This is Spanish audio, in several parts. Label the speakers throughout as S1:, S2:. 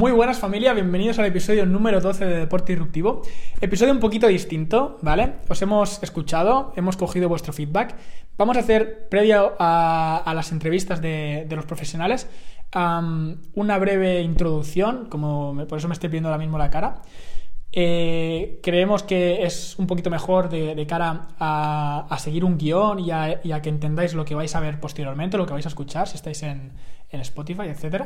S1: Muy buenas familia, bienvenidos al episodio número 12 de Deporte Disruptivo. Episodio un poquito distinto, ¿vale? Os hemos escuchado, hemos cogido vuestro feedback. Vamos a hacer, previa a, las entrevistas de, los profesionales, una breve introducción, como por eso me estoy viendo ahora mismo la cara. Eh, creemos que es un poquito mejor de, cara a, seguir un guion y a, que entendáis lo que vais a ver posteriormente, lo que vais a escuchar si estáis en, Spotify, etc.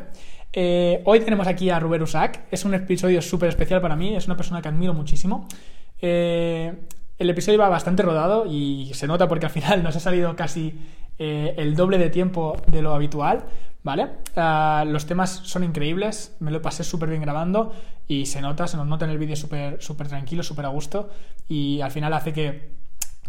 S1: Eh, hoy tenemos aquí a Ruber Usac. Es un episodio súper especial para mí, es una persona que admiro muchísimo. Eh, el episodio va bastante rodado y se nota porque al final nos ha salido casi el doble de tiempo de lo habitual, ¿vale? Ah, los temas son increíbles, me lo pasé súper bien grabando y se nota, se nos nota en el vídeo súper súper tranquilo, súper a gusto y al final hace que,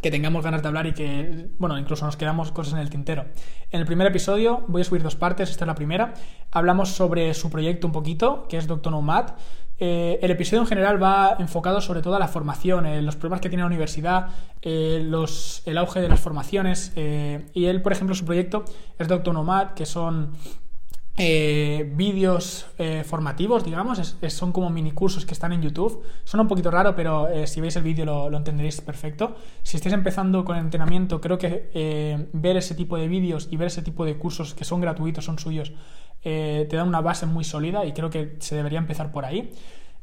S1: que tengamos ganas de hablar y que, bueno, incluso nos quedamos cosas en el tintero. En el primer episodio voy a subir dos partes, esta es la primera. Hablamos sobre su proyecto un poquito, que es Doctor Nomad. Eh, el episodio en general va enfocado sobre todo a la formación, eh, los problemas que tiene la universidad, eh, los, el auge de las formaciones. y él, por ejemplo, su proyecto es Doctor Nomad, que son vídeos formativos, digamos, son como mini cursos que están en YouTube. Son un poquito raro, pero si veis el vídeo lo, entenderéis perfecto. Si estáis empezando con entrenamiento, creo que ver ese tipo de vídeos y ver ese tipo de cursos que son gratuitos, son suyos, eh, te da una base muy sólida y creo que se debería empezar por ahí.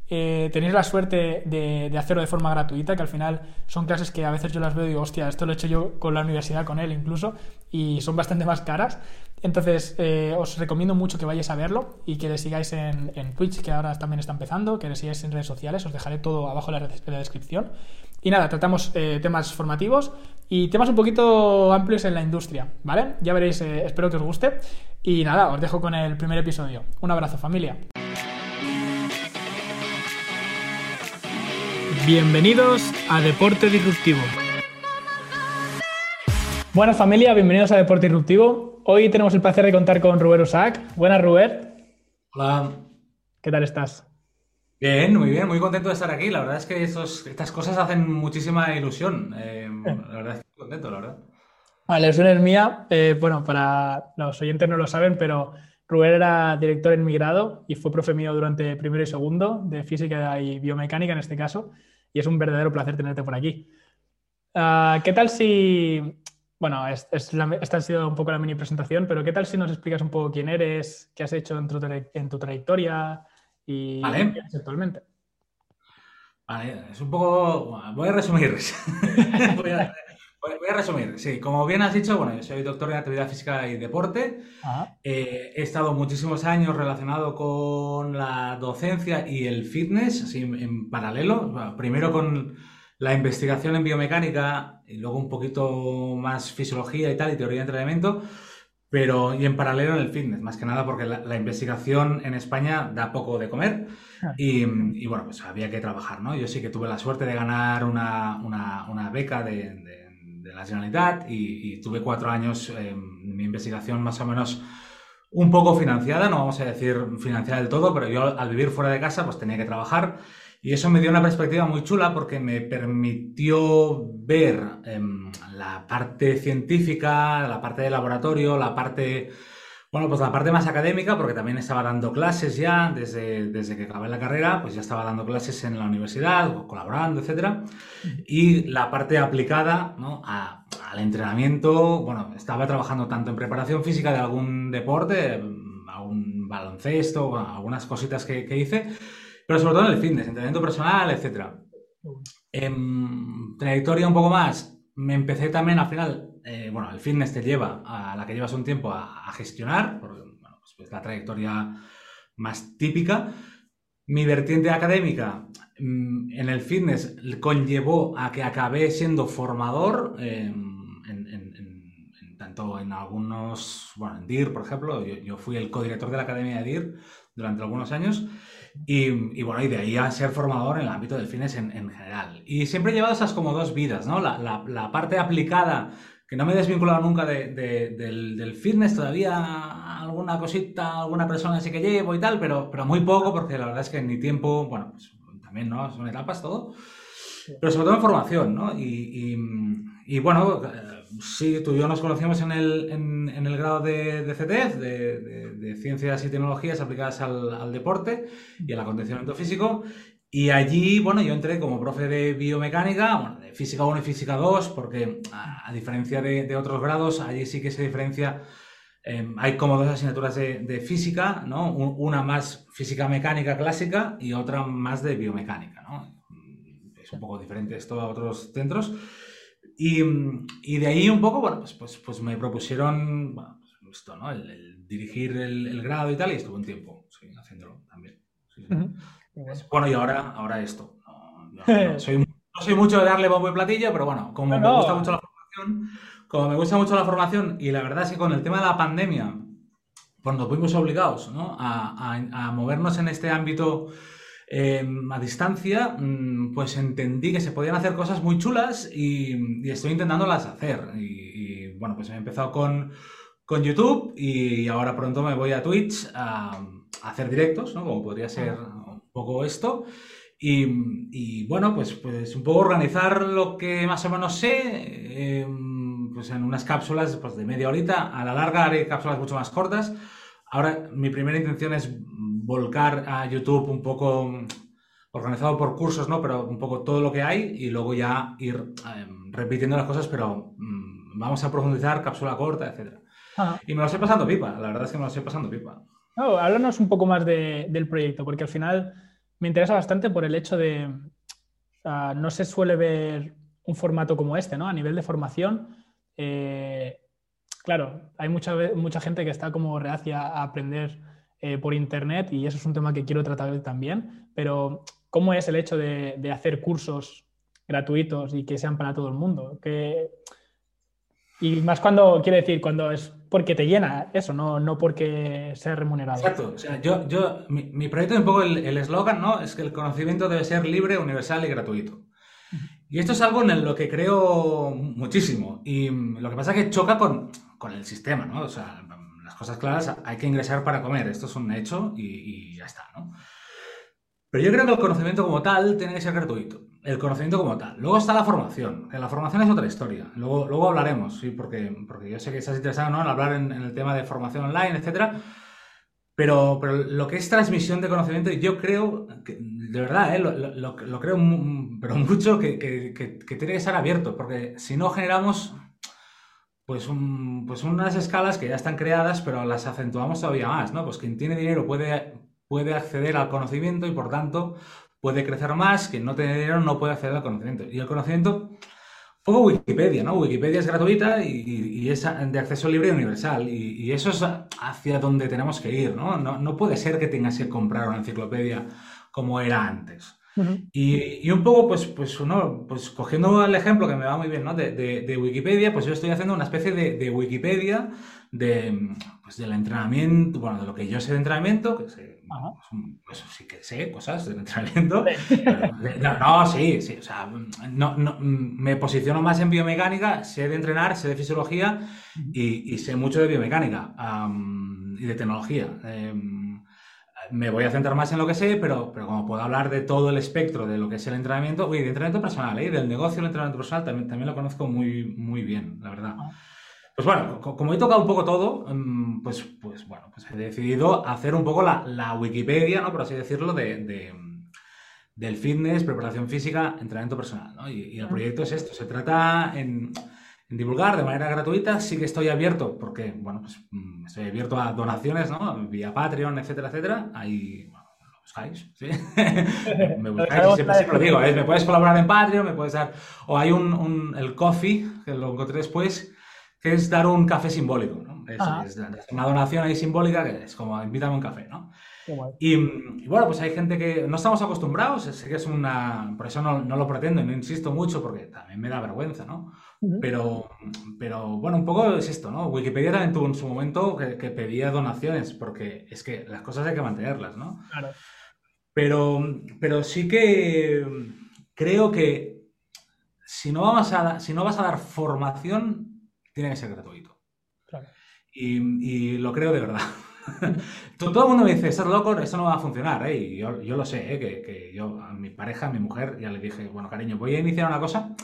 S1: Eh, tenéis la suerte de, hacerlo de forma gratuita, que al final son clases que a veces yo las veo y digo, hostia, esto lo he hecho yo con la universidad, con él incluso, y son bastante más caras. Entonces, eh, os recomiendo mucho que vayáis a verlo y que le sigáis en, Twitch, que ahora también está empezando, que le sigáis en redes sociales, os dejaré todo abajo en la, descripción. Y nada, tratamos temas formativos y temas un poquito amplios en la industria, ¿vale? Ya veréis, espero que os guste. Y nada, os dejo con el primer episodio. Un abrazo familia. Bienvenidos a Deporte Disruptivo. Buenas familia, bienvenidos a Deporte Disruptivo. Hoy tenemos el placer de contar con Ruber Usac. Buenas, Ruber.
S2: Hola.
S1: ¿Qué tal estás?
S2: Bien, muy bien, muy contento de estar aquí. La verdad es que estas cosas hacen muchísima ilusión. Eh, la verdad es que estoy contento, la verdad.
S1: La ilusión es mía. Eh, bueno, para los oyentes no lo saben, pero Rubén era director en mi grado y fue profe mío durante primero y segundo de física y biomecánica en este caso. Y es un verdadero placer tenerte por aquí. Ah, ¿Qué tal si, bueno, esta ha sido un poco la mini presentación, pero ¿qué tal si nos explicas un poco quién eres, qué has hecho en tu, en tu trayectoria y qué haces actualmente?
S2: Vale, es un poco. Voy a resumir. voy, a, Voy a resumir, sí, como bien has dicho, bueno, yo soy doctor en actividad física y deporte. Eh, he estado muchísimos años relacionado con la docencia y el fitness, así en paralelo. primero con la investigación en biomecánica y luego un poquito más fisiología y tal, y teoría de entrenamiento, pero y en paralelo en el fitness, más que nada porque la, investigación en España da poco de comer y, bueno, pues había que trabajar, ¿no? Yo sí que tuve la suerte de ganar una, beca de de la Generalitat y, tuve cuatro años en mi investigación más o menos un poco financiada, no vamos a decir financiada del todo, pero yo al vivir fuera de casa pues tenía que trabajar y eso me dio una perspectiva muy chula porque me permitió ver em, la parte científica, la parte de laboratorio, la parte bueno, pues la parte más académica, porque también estaba dando clases ya desde, desde que acabé la carrera, pues ya estaba dando clases en la universidad, colaborando, etc. Y la parte aplicada ¿no? al entrenamiento, bueno, estaba trabajando tanto en preparación física de algún deporte, algún baloncesto, algunas cositas que, hice, pero sobre todo en el fitness, entrenamiento personal, etc. En trayectoria un poco más, me empecé también al final eh, bueno, el fitness te lleva a la que llevas un tiempo a, gestionar, porque bueno, pues es la trayectoria más típica. Mi vertiente académica mm, en el fitness conllevó a que acabé siendo formador, en, tanto en algunos, bueno, en DIR, por ejemplo, yo, fui el codirector de la Academia de DIR durante algunos años. Y, bueno, y de ahí a ser formador en el ámbito del fitness en, general. Y siempre he llevado esas como dos vidas, ¿no? La, la, la parte aplicada que no me he desvinculado nunca del, fitness, todavía alguna cosita, alguna persona sí que llevo y tal, pero, pero muy poco, porque la verdad es que ni tiempo, bueno, pues también, ¿no? Son etapas todo, pero sobre todo en formación, ¿no? Y, bueno, sí, tú y yo nos conocimos en el, en, el grado de, de CTF, de, Ciencias y Tecnologías aplicadas al, deporte y al acondicionamiento físico. Y allí, bueno, yo entré como profe de biomecánica, bueno, física 1 y física 2, porque a, diferencia de, otros grados, allí sí que se diferencia. Em, hay como dos asignaturas de, física, ¿no? Una más física mecánica clásica y otra más de biomecánica, ¿no? Es un poco diferente esto a otros centros. Y, de ahí un poco, bueno, pues, pues, pues me propusieron, bueno, pues esto, ¿no? El, dirigir el, grado y tal, y estuve un tiempo haciéndolo también. Bueno, y ahora, ahora esto. No, soy, mucho de darle bombo y platillo, pero bueno, como me gusta mucho la formación, como me gusta mucho la formación, y la verdad es que con el tema de la pandemia, cuando fuimos obligados ¿no? a, a, a movernos en este ámbito Em, a distancia, mm, pues entendí que se podían hacer cosas muy chulas y, estoy intentándolas hacer. Y, bueno, pues he empezado con, YouTube y ahora pronto me voy a Twitch a, hacer directos, ¿no? Como podría ser un poco esto. Y, bueno, pues, pues un poco organizar lo que más o menos sé, em, pues en unas cápsulas pues de media horita. A la larga haré cápsulas mucho más cortas. Ahora mi primera intención es volcar a YouTube un poco mm, organizado por cursos, ¿no? Pero un poco todo lo que hay y luego ya ir em, repitiendo las cosas, pero mm, vamos a profundizar, cápsula corta, etc. Y me lo estoy pasando pipa, la verdad es que me lo estoy pasando pipa.
S1: háblanos un poco más del proyecto, porque al final me interesa bastante por el hecho de, no se suele ver un formato como este, ¿no? A nivel de formación, eh, claro, hay mucha, mucha gente que está como reacia a aprender eh, por Internet y eso es un tema que quiero tratar también, pero ¿cómo es el hecho de, hacer cursos gratuitos y que sean para todo el mundo? Y más cuando, quiere decir, cuando es porque te llena eso, no, no porque sea remunerado.
S2: Exacto. O sea, yo, yo, mi, proyecto, un poco el eslogan, ¿no? Es que el conocimiento debe ser libre, universal y gratuito. Y esto es algo en lo que creo muchísimo. Y lo que pasa es que choca con, con el sistema, ¿no? O sea, cosas claras, hay que ingresar para comer, esto es un hecho y, ya está, ¿no? Pero yo creo que el conocimiento como tal tiene que ser gratuito. El conocimiento como tal. Luego está la formación, la formación es otra historia. Luego, luego hablaremos, sí, porque, porque yo sé que estás interesado ¿no? en hablar en, el tema de formación online, etcétera. Pero, pero lo que es transmisión de conocimiento, yo creo, de verdad, ¿eh? lo, creo pero mucho que, que, que, tiene que ser abierto, porque si no generamos pues, pues unas escalas que ya están creadas, pero las acentuamos todavía más, ¿no? Pues quien tiene dinero puede, puede acceder al conocimiento y por tanto puede crecer más, quien no tiene dinero no puede acceder al conocimiento. Y el conocimiento, poco Wikipedia, ¿no? Wikipedia es gratuita y, es de acceso libre y universal. Y, eso es hacia donde tenemos que ir, ¿no? ¿no? No puede ser que tengas que comprar una enciclopedia como era antes y, un poco, pues, pues, uno, pues cogiendo el ejemplo que me va muy bien, ¿no? De, de, Wikipedia, pues yo estoy haciendo una especie de, Wikipedia de, pues, del entrenamiento, bueno, de lo que yo sé de entrenamiento, que sé, pues, sí que sé cosas del entrenamiento. no, sí, sí, o sea, no, no, me posiciono más en biomecánica, sé de entrenar, sé de fisiología y, y sé mucho de biomecánica y de tecnología. Em, me voy a centrar más en lo que sé, pero, pero como puedo hablar de todo el espectro de lo que es el entrenamiento, uy, de entrenamiento personal, ¿eh? del negocio del entrenamiento personal también, también lo conozco muy, muy bien, la verdad. Ah. Pues bueno, como he tocado un poco todo, mm, pues, pues bueno, pues he decidido hacer un poco la, la Wikipedia, ¿no? Por así decirlo, de, de, del fitness, preparación física, entrenamiento personal, ¿no? Y, y el ah. proyecto es esto, se trata en divulgar de manera gratuita. Sí que estoy abierto, porque, bueno, pues mm, estoy abierto a donaciones, ¿no? Vía Patreon, etcétera, etcétera. Ahí, bueno, lo buscáis, ¿sí? me buscáis, siempre, lo digo, ¿eh? me puedes colaborar en Patreon, me puedes dar... O hay un, un, el coffee, que lo encontré después, que es dar un café simbólico, ¿no? Es, una donación ahí simbólica que es como invítame un café, ¿no? Y, bueno, pues hay gente que no estamos acostumbrados, sé que es una... Por eso no, no lo pretendo y no insisto mucho porque también me da vergüenza, ¿no? Pero, pero bueno, un poco es esto, ¿no? Wikipedia también tuvo en su momento que, pedía donaciones, porque es que las cosas hay que mantenerlas, ¿no? Claro. Pero, pero sí que creo que si no, vas a, si no vas a dar formación, tiene que ser gratuito. Claro. Y, lo creo de verdad. todo, el mundo me dice, estás loco, eso no va a funcionar, ¿eh? Y yo, lo sé, ¿eh? Que, que, yo a mi pareja, a mi mujer, ya le dije, bueno, cariño, voy a iniciar una cosa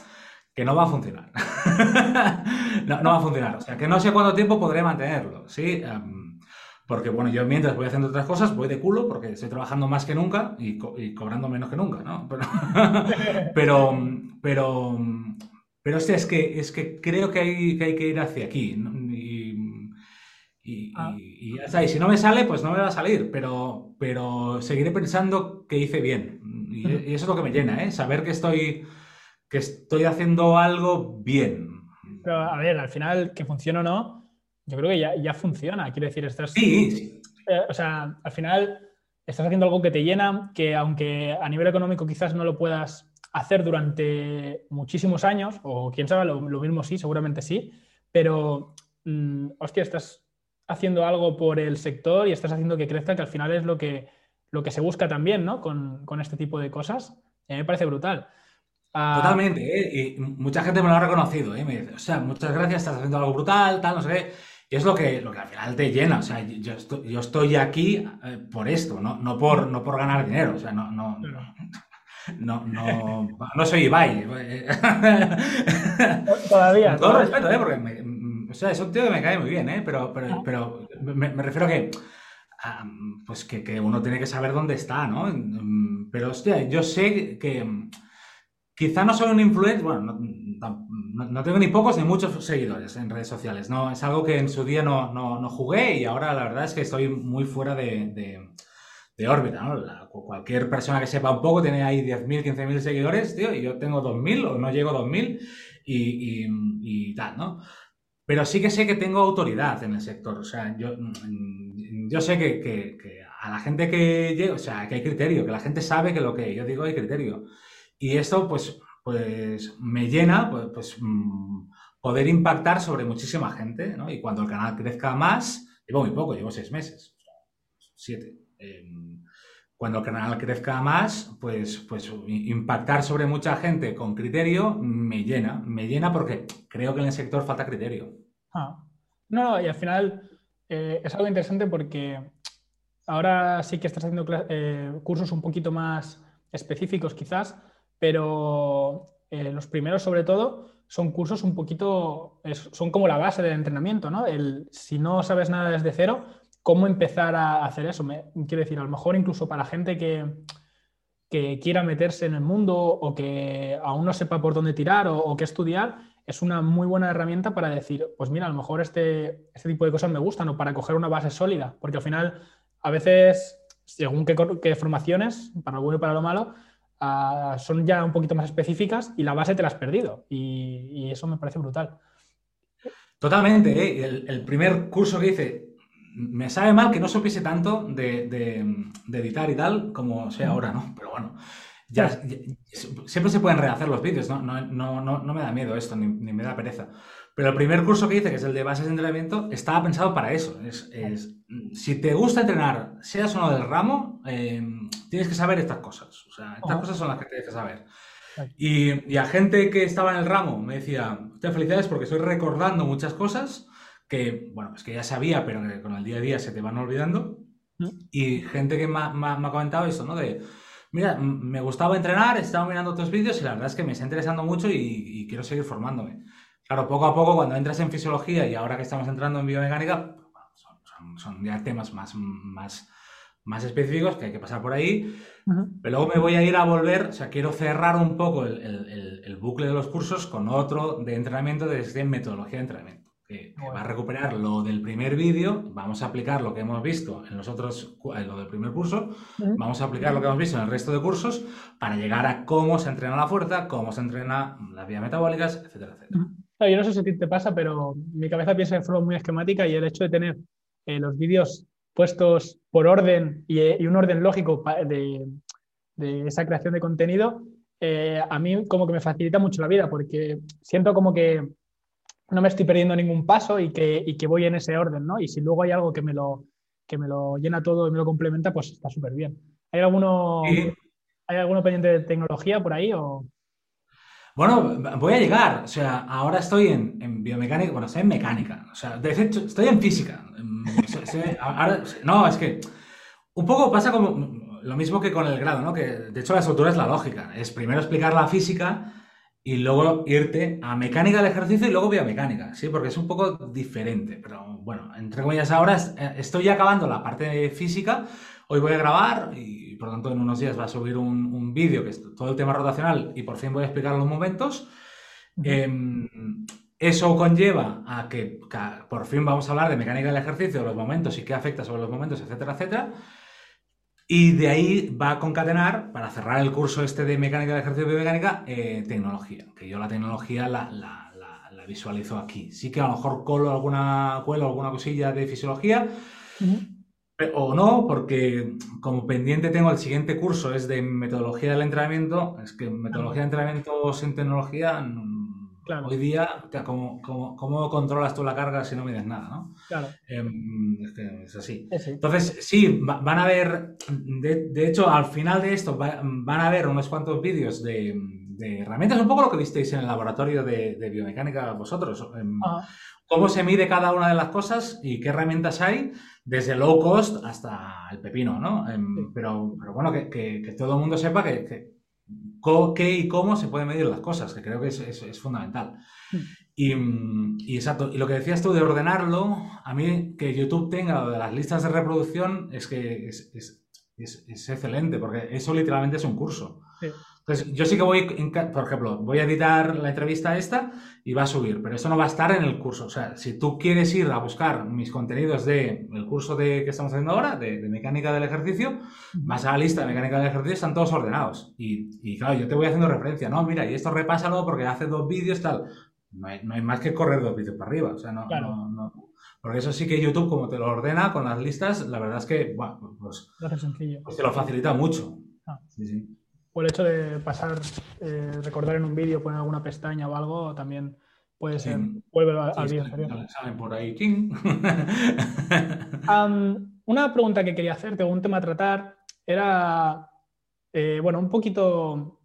S2: que no va a funcionar. no, va a funcionar. O sea, que no sé cuánto tiempo podré mantenerlo, ¿sí? Em, porque, bueno, yo mientras voy haciendo otras cosas, voy de culo porque estoy trabajando más que nunca y, cobrando menos que nunca, ¿no? Pero, pero, pero, es que, es que creo que hay, que hay que ir hacia aquí. Ah. Y, ya está. Y si no me sale, pues no me va a salir. Pero, pero seguiré pensando que hice bien. Y, y eso es lo que me llena, ¿eh? Saber que estoy que estoy haciendo algo bien.
S1: Pero, a ver, al final, que funcione o no, yo creo que ya, funciona. Quiero decir, estás.
S2: Sí.
S1: Eh, o sea, al final estás haciendo algo que te llena, que aunque a nivel económico quizás no lo puedas hacer durante muchísimos años, o quién sabe, lo, mismo sí, seguramente sí, pero, mm, hostia, estás haciendo algo por el sector y estás haciendo que crezca, que al final es lo que, lo que se busca también, ¿no? Con, con este tipo de cosas. A mí me parece brutal.
S2: Ah, Totalmente, ¿eh? y mucha gente me lo ha reconocido, ¿eh? me dice, o sea, muchas gracias, estás haciendo algo brutal, tal, no sé qué. Y es lo que, lo que al final te llena, o sea, yo estoy, yo estoy aquí eh, por esto, ¿no? No, por, no por ganar dinero, o sea, no, no, no, no, no soy Ibai.
S1: Todavía.
S2: Con todo respeto, ¿eh? Porque, o sea, es un tío que me cae muy bien, ¿eh? Pero, pero, pero me, refiero a que, pues que, que, uno tiene que saber dónde está, ¿no? Pero, hostia, yo sé que Quizá no soy un influencer, bueno, no, tengo ni pocos ni muchos seguidores en redes sociales, ¿no? Es algo que en su día no, no jugué y ahora la verdad es que estoy muy fuera de, de, órbita, ¿no? cualquier persona que sepa un poco tiene ahí 10.000, 15.000 seguidores, tío, y yo tengo 2.000 o no llego a 2.000 y, y, tal, ¿no? Pero sí que sé que tengo autoridad en el sector, o sea, yo, yo sé que, que, que a la gente que llega, o sea, que hay criterio, que la gente sabe que lo que yo digo hay criterio. Y esto, pues, pues me llena, pues, pues mm, poder impactar sobre muchísima gente, ¿no? Y cuando el canal crezca más, llevo muy poco, llevo seis meses, siete. Em, cuando el canal crezca más, pues, pues impactar sobre mucha gente con criterio me llena, me llena porque creo que en el sector falta criterio.
S1: Ah. No, y al final eh, es algo interesante porque ahora sí que estás haciendo eh, cursos un poquito más específicos quizás, pero eh, los primeros sobre todo son cursos un poquito, son como la base del entrenamiento, ¿no? El, si no sabes nada desde cero, ¿cómo empezar a hacer eso? Quiero decir, a lo mejor incluso para gente que, que quiera meterse en el mundo o que aún no sepa por dónde tirar o, qué estudiar, es una muy buena herramienta para decir, pues mira, a lo mejor este, este tipo de cosas me gustan o para coger una base sólida, porque al final a veces, según qué, formaciones, para lo bueno y para lo malo, son ya un poquito más específicas y la base te la has perdido. Y, eso me parece brutal.
S2: Totalmente. ¿eh? El, primer curso que hice, me sabe mal que no supiese tanto de, editar y tal como sé ahora, ¿no? Pero bueno, ya, siempre se pueden rehacer los vídeos, ¿no? No, me da miedo esto, ni, me da pereza. Pero el primer curso que hice, que es el de bases de entrenamiento, estaba pensado para eso. Es, si te gusta entrenar, seas uno del ramo, eh, tienes que saber estas cosas. O sea, estas cosas son las que tienes que saber. Y, a gente que estaba en el ramo me decía, te felicidades porque estoy recordando muchas cosas que, bueno, pues que ya sabía, pero que con el día a día se te van olvidando. Mm. Y gente que me, ha comentado eso, ¿no? De, mira, me gustaba entrenar, he estado mirando otros vídeos y la verdad es que me está interesando mucho y, quiero seguir formándome. Claro, poco a poco, cuando entras en fisiología y ahora que estamos entrando en biomecánica, son, son ya temas más, más más específicos que hay que pasar por ahí. Pero luego me voy a ir a volver, o sea, quiero cerrar un poco el, bucle de los cursos con otro de entrenamiento de metodología de entrenamiento. Que, va a recuperar lo del primer vídeo, vamos a aplicar lo que hemos visto en los otros, en lo del primer curso, vamos a aplicar lo que hemos visto en el resto de cursos para llegar a cómo se entrena la fuerza, cómo se entrena las vías metabólicas, etcétera, etcétera.
S1: yo no sé si te pasa, pero mi cabeza piensa de forma muy esquemática y el hecho de tener eh, los vídeos puestos por orden y, un orden lógico de, esa creación de contenido, eh, a mí como que me facilita mucho la vida porque siento como que no me estoy perdiendo ningún paso y que, que voy en ese orden, ¿no? Y si luego hay algo que me lo, que me lo llena todo y me lo complementa, pues está súper bien. ¿Hay alguno, ¿Hay alguno pendiente de tecnología por ahí o...?
S2: Bueno, voy a llegar. O sea, ahora estoy en, biomecánica, bueno, estoy en mecánica. O sea, de hecho, estoy en física. no, es que un poco pasa como lo mismo que con el grado, ¿no? Que de hecho la estructura es la lógica. Es primero explicar la física y luego irte a mecánica del ejercicio y luego biomecánica, ¿sí? Porque es un poco diferente. Pero bueno, entre comillas, ahora eh, estoy acabando la parte física. Hoy voy a grabar y por lo tanto en unos días va a subir un, vídeo que es todo el tema rotacional y por fin voy a explicar los momentos. Em, eso conlleva a que, por fin vamos a hablar de mecánica del ejercicio, los momentos y qué afecta sobre los momentos, etcétera, etcétera. Y de ahí va a concatenar, para cerrar el curso este de mecánica del ejercicio y biomecánica, eh, tecnología. Que yo la tecnología la, la, la, visualizo aquí. Sí que a lo mejor colo alguna, cuelo alguna cosilla de fisiología, o no, porque como pendiente tengo el siguiente curso, es de metodología del entrenamiento. Es que metodología de entrenamiento sin tecnología, hoy día, ¿cómo, cómo, controlas tú la carga si no mides nada? ¿no?
S1: Claro.
S2: Em, es, así. Entonces, sí, van a ver, de, hecho, al final de esto van a ver unos cuantos vídeos de, herramientas, un poco lo que visteis en el laboratorio de, biomecánica vosotros. Em, cómo se mide cada una de las cosas y qué herramientas hay desde low cost hasta el pepino, ¿no? Em, pero, pero, bueno, que, todo el mundo sepa que, qué y cómo se pueden medir las cosas, que creo que es, fundamental. Y, y, exacto, y lo que decías tú de ordenarlo, a mí que YouTube tenga lo de las listas de reproducción es que es, es excelente, porque eso literalmente es un curso. Sí. Entonces, yo sí que voy, por ejemplo, voy a editar la entrevista esta y va a subir, pero eso no va a estar en el curso. O sea, si tú quieres ir a buscar mis contenidos del curso de, que estamos haciendo ahora, de, mecánica del ejercicio, vas a la lista de mecánica del ejercicio, están todos ordenados. Y, claro, yo te voy haciendo referencia, no, mira, y esto repásalo porque hace dos vídeos, tal. No hay, más que correr dos vídeos para arriba. O sea, no, no, porque eso sí que YouTube, como te lo ordena con las listas, la verdad es que, bueno, pues, pues te lo facilita mucho. Ah. Sí, sí
S1: o el hecho de pasar, eh, recordar en un vídeo, poner alguna pestaña o algo, también puede ser, vuelve al vídeo
S2: por ahí,
S1: una pregunta que quería hacerte, un tema a tratar, era, eh, bueno, un poquito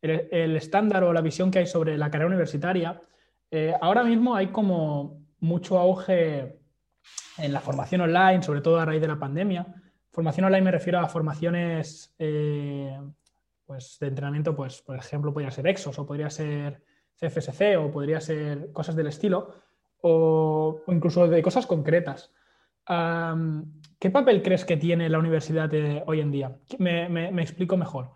S1: el, estándar o la visión que hay sobre la carrera universitaria. Eh, ahora mismo hay como mucho auge en la formación online, sobre todo a raíz de la pandemia. Formación online me refiero a formaciones eh, pues, de entrenamiento, pues, por ejemplo, podría ser Exos o podría ser CFSC o podría ser cosas del estilo o, incluso de cosas concretas. ¿Qué papel crees que tiene la universidad hoy en día? Me, explico mejor.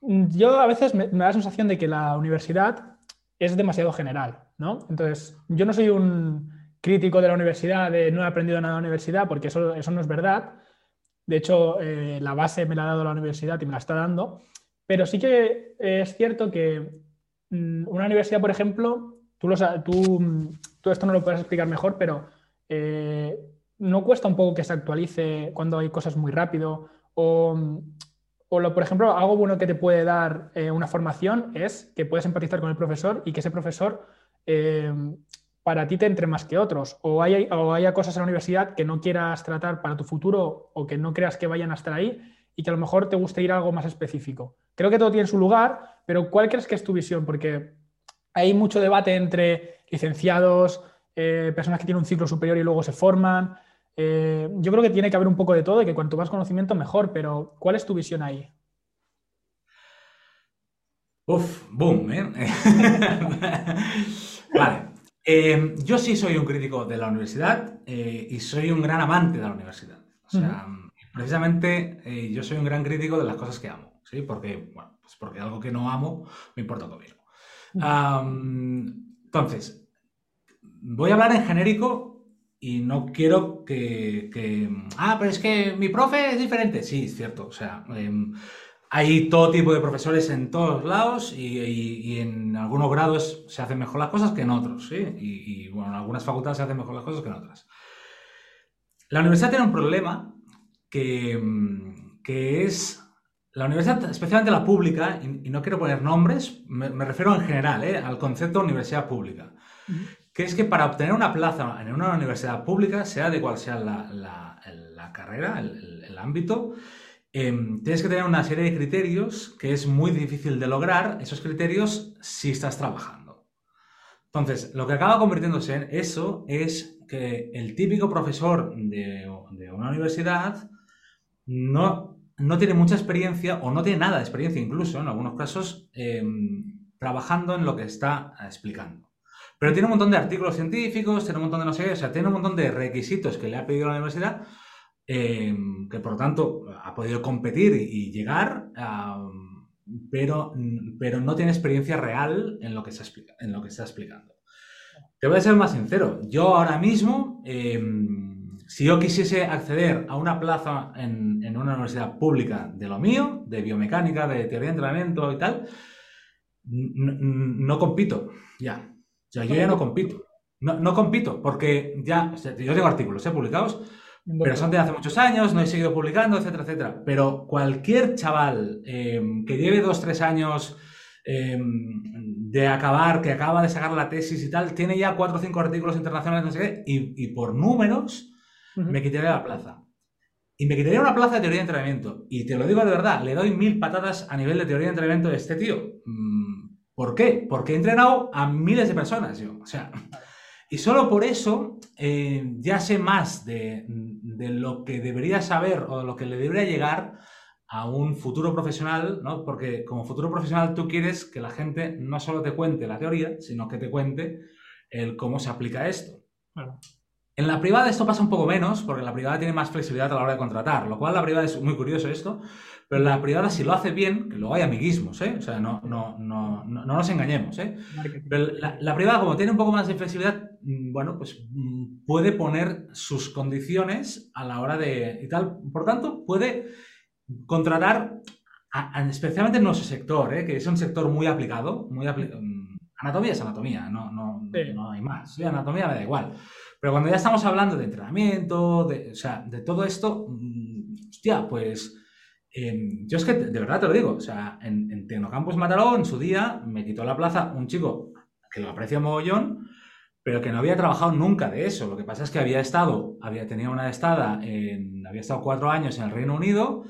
S1: yo a veces me, da la sensación de que la universidad es demasiado general, ¿no? Entonces, yo no soy un crítico de la universidad, de no he aprendido nada en la universidad, porque eso, eso no es verdad. De hecho, eh, la base me la ha dado la universidad y me la está dando. Pero sí que es cierto que mm, una universidad, por ejemplo, tú, lo, tú, esto no lo puedes explicar mejor, pero eh, no cuesta un poco que se actualice cuando hay cosas muy rápido. O, lo, por ejemplo, algo bueno que te puede dar eh, una formación es que puedes empatizar con el profesor y que ese profesor para ti te entre más que otros, o, hay, o haya cosas en la universidad que no quieras tratar para tu futuro o que no creas que vayan a estar ahí y que a lo mejor te guste ir a algo más específico. Creo que todo tiene su lugar, pero ¿cuál crees que es tu visión? Porque hay mucho debate entre licenciados, eh, personas que tienen un ciclo superior y luego se forman. Eh, yo creo que tiene que haber un poco de todo y que cuanto más conocimiento mejor, pero ¿cuál es tu visión ahí?
S2: Uf, boom, ¿eh? vale. Eh, yo sí soy un crítico de la universidad eh, y soy un gran amante de la universidad. O sea, precisamente eh, yo soy un gran crítico de las cosas que amo, ¿sí? Porque, bueno, pues porque algo que no amo me importa todo entonces, voy a hablar en genérico y no quiero que, que, Ah, pero es que mi profe es diferente. Sí, es cierto. O sea, em, hay todo tipo de profesores en todos lados y, en algunos grados se hacen mejor las cosas que en otros, ¿sí? Y, bueno, en algunas facultades se hacen mejor las cosas que en otras. La universidad tiene un problema que, que es la universidad, especialmente la pública, y, no quiero poner nombres, me, refiero en general ¿eh? al concepto de universidad pública, que es que para obtener una plaza en una universidad pública, sea de cual sea la, carrera, el ámbito, Em, tienes que tener una serie de criterios que es muy difícil de lograr, esos criterios, si estás trabajando. Entonces, lo que acaba convirtiéndose en eso es que el típico profesor de, una universidad no, no tiene mucha experiencia o no tiene nada de experiencia incluso en algunos casos em, trabajando en lo que está explicando. Pero tiene un montón de artículos científicos, tiene un montón de no sé qué, o sea, tiene un montón de requisitos que le ha pedido la universidad, em, que por lo tanto ha podido competir y, llegar, pero, pero no tiene experiencia real en lo que está, en lo que está explicando. Te voy a ser más sincero, yo ahora mismo, em, si yo quisiese acceder a una plaza en, en una universidad pública de lo mío, de biomecánica, de teoría de entrenamiento y tal, no, compito, ya. yo ya no compito. No, compito, porque ya, yo tengo artículos ¿eh? publicados, pero son de hace muchos años, no he seguido publicando, etcétera, etcétera. Pero cualquier chaval em, que lleve dos, tres años em, de acabar, que acaba de sacar la tesis y tal, tiene ya cuatro o cinco artículos internacionales, no sé qué, y, por números me quitaría la plaza. Y me quitaría una plaza de teoría de entrenamiento. Y te lo digo de verdad, le doy mil patadas a nivel de teoría de entrenamiento de este tío. Mm, ¿Por qué? Porque he entrenado a miles de personas yo. O sea, y solo por eso eh, ya sé más de, lo que debería saber o de lo que le debería llegar a un futuro profesional, ¿no? Porque como futuro profesional tú quieres que la gente no solo te cuente la teoría, sino que te cuente el cómo se aplica esto. En la privada esto pasa un poco menos, porque la privada tiene más flexibilidad a la hora de contratar, lo cual la privada es muy curioso esto, pero la privada si lo hace bien, que luego hay amiguismos, ¿eh? O sea, no, no, no, no, nos engañemos, ¿eh? Pero la, privada, como tiene un poco más de flexibilidad, mm, bueno, pues mm, puede poner sus condiciones a la hora de... y tal, por tanto, puede contratar, especialmente en nuestro sector, ¿eh? que es un sector muy aplicado, muy mm, anatomía es anatomía, no, no, no hay más. Sí, anatomía me da igual. Pero cuando ya estamos hablando de entrenamiento, de, o sea, de todo esto, hostia, pues em, yo es que de verdad te lo digo, o sea, en, en, Tecnocampus Mataró en su día me quitó la plaza un chico que lo aprecio mogollón, pero que no había trabajado nunca de eso. Lo que pasa es que había estado, había tenido una estada, en, había estado cuatro años en el Reino Unido,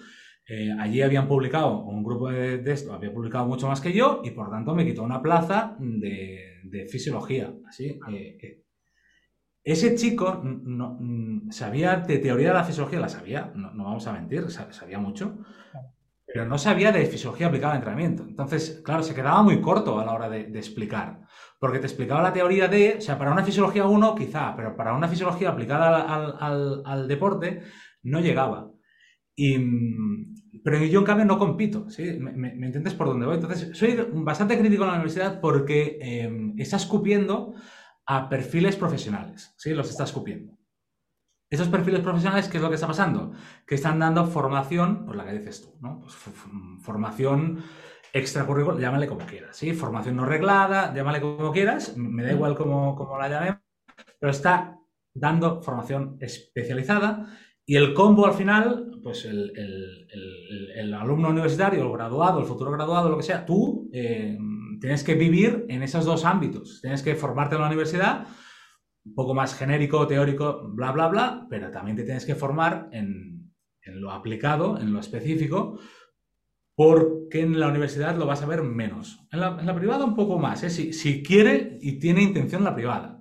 S2: eh, allí habían publicado, un grupo de, esto había publicado mucho más que yo y por tanto me quitó una plaza de, de fisiología. Así, eh, eh, ese chico no, sabía de teoría de la fisiología, la sabía, no, vamos a mentir, sabía mucho, pero no sabía de fisiología aplicada al entrenamiento. Entonces, claro, se quedaba muy corto a la hora de, explicar, porque te explicaba la teoría de, o sea, para una fisiología 1 quizá, pero para una fisiología aplicada al, deporte no llegaba. Y, pero yo en cambio no compito, ¿sí? ¿Me, entiendes por dónde voy? Entonces, soy bastante crítico en la universidad porque eh, está escupiendo a perfiles profesionales, ¿sí? Los está escupiendo. Esos perfiles profesionales, ¿qué es lo que está pasando? Que están dando formación, pues la que dices tú, ¿no? Pues formación extracurricular, llámale como quieras, ¿sí? Formación no reglada, llámale como quieras, me da igual cómo, la llamemos, pero está dando formación especializada y el combo al final, pues el, alumno universitario, el graduado, el futuro graduado, lo que sea, tú eh, tienes que vivir en esos dos ámbitos. Tienes que formarte en la universidad, un poco más genérico, teórico, bla, bla, bla, pero también te tienes que formar en, lo aplicado, en lo específico, porque en la universidad lo vas a ver menos. En la, privada un poco más, ¿eh? si, quiere y tiene intención la privada.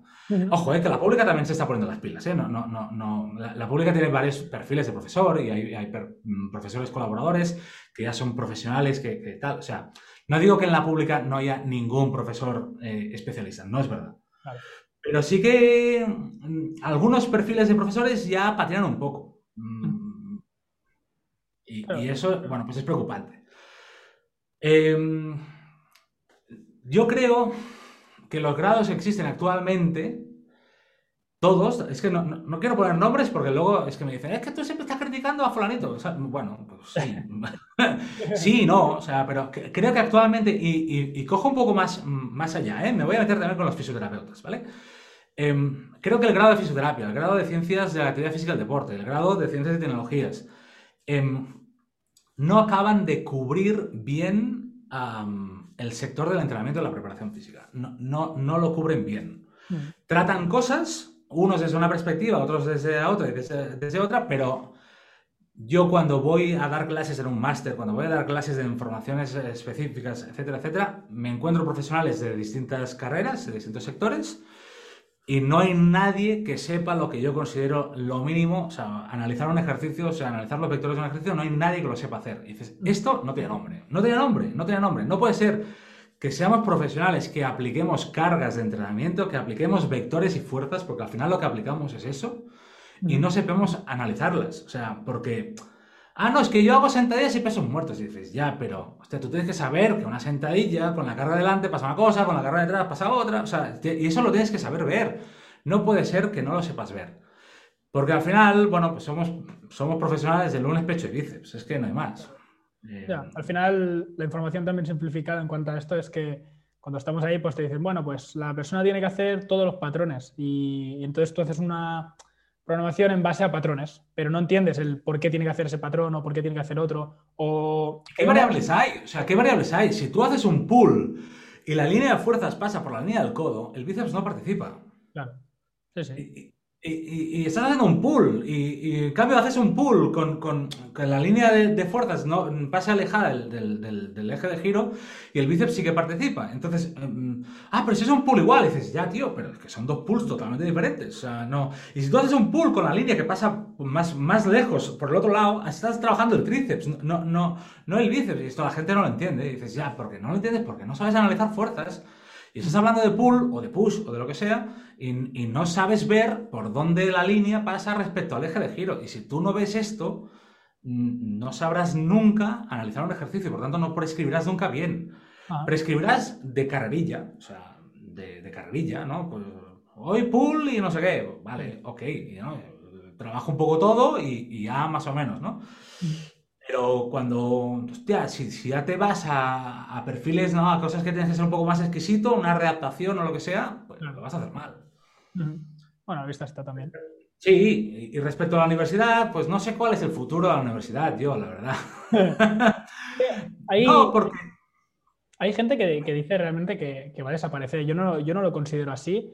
S2: Ojo, eh, que la pública también se está poniendo las pilas. ¿eh? No, no, no, no. La, pública tiene varios perfiles de profesor y hay, mm, profesores colaboradores que ya son profesionales, que, que, tal. O sea, no digo que en la pública no haya ningún profesor eh, especialista, no es verdad. Pero sí que mm, algunos perfiles de profesores ya patinan un poco. Mm. Y, eso, bueno, pues es preocupante. Em, yo creo que los grados que existen actualmente todos, es que no, quiero poner nombres porque luego es que me dicen, es que tú siempre estás criticando a fulanito. bueno, pues sí. sí, no, o sea, pero creo que actualmente, y, cojo un poco más, más allá, ¿eh? me voy a meter también con los fisioterapeutas, ¿vale? Em, creo que el grado de fisioterapia, el grado de ciencias de la actividad física del deporte, el grado de ciencias y tecnologías, em, no acaban de cubrir bien el sector del entrenamiento y la preparación física. No, no, no lo cubren bien. Mm. Tratan cosas unos desde una perspectiva, otros desde otra y desde, otra, pero yo cuando voy a dar clases en un máster, cuando voy a dar clases de informaciones específicas, etcétera, etcétera, me encuentro profesionales de distintas carreras, de distintos sectores, y no hay nadie que sepa lo que yo considero lo mínimo, o sea, analizar un ejercicio, o sea, analizar los vectores de un ejercicio, no hay nadie que lo sepa hacer. Y dices, esto no tiene nombre, no tiene nombre, no tiene nombre. No puede ser que seamos profesionales, que apliquemos cargas de entrenamiento, que apliquemos vectores y fuerzas, porque al final lo que aplicamos es eso, y no sepamos analizarlas. O sea, porque Ah, no, es que yo hago sentadillas y pesos muertos. Y dices, ya, pero, hostia, tú tienes que saber que una sentadilla, con la carga delante pasa una cosa, con la carga detrás pasa otra. O sea, y eso lo tienes que saber ver. No puede ser que no lo sepas ver. Porque al final, bueno, pues somos, somos profesionales de lunes, pecho y bíceps. Es que no hay más.
S1: Ya, al final, la información también simplificada en cuanto a esto es que cuando estamos ahí, pues te dicen, bueno, pues la persona tiene que hacer todos los patrones. y entonces tú haces una programación en base a patrones, pero no entiendes el por qué tiene que hacer ese patrón o por qué tiene que hacer otro. O...
S2: ¿Qué variables hay? O sea, ¿qué variables hay? Si tú haces un pull y la línea de fuerzas pasa por la línea del codo, el bíceps no participa.
S1: Claro. Sí, sí.
S2: Y, estás haciendo un pull, y, en cambio haces un pull con, con, la línea de, fuerzas no pasa alejada del, del, eje de giro y el bíceps sí que participa. Entonces, em, ah, pero si es un pull igual, dices, ya, tío, pero es que son dos pulls totalmente diferentes. O sea, no. Y si tú haces un pull con la línea que pasa más, más lejos por el otro lado, estás trabajando el tríceps, no, no, no el bíceps. Y esto la gente no lo entiende. Y dices, ya, porque no lo entiendes, porque no sabes analizar fuerzas. Y estás hablando de pull o de push o de lo que sea y, no sabes ver por dónde la línea pasa respecto al eje de giro. Y si tú no ves esto, no sabrás nunca analizar un ejercicio, por tanto no prescribirás nunca bien. Ah. Prescribirás de carrerilla, o sea, de, carrerilla, ¿no? Pues, hoy pull y no sé qué. Vale, ok, trabajo un poco todo y, ya más o menos, ¿no? Pero cuando, hostia, si, ya te vas a, perfiles, ¿no? A cosas que tienes que ser un poco más exquisito, una readaptación o lo que sea, pues lo vas a hacer mal.
S1: Bueno, vista está también.
S2: Sí, y respecto a la universidad, pues no sé cuál es el futuro de la universidad, yo, la verdad.
S1: hay, no, porque... hay gente que, dice realmente que, va a desaparecer. Yo no, yo no lo considero así,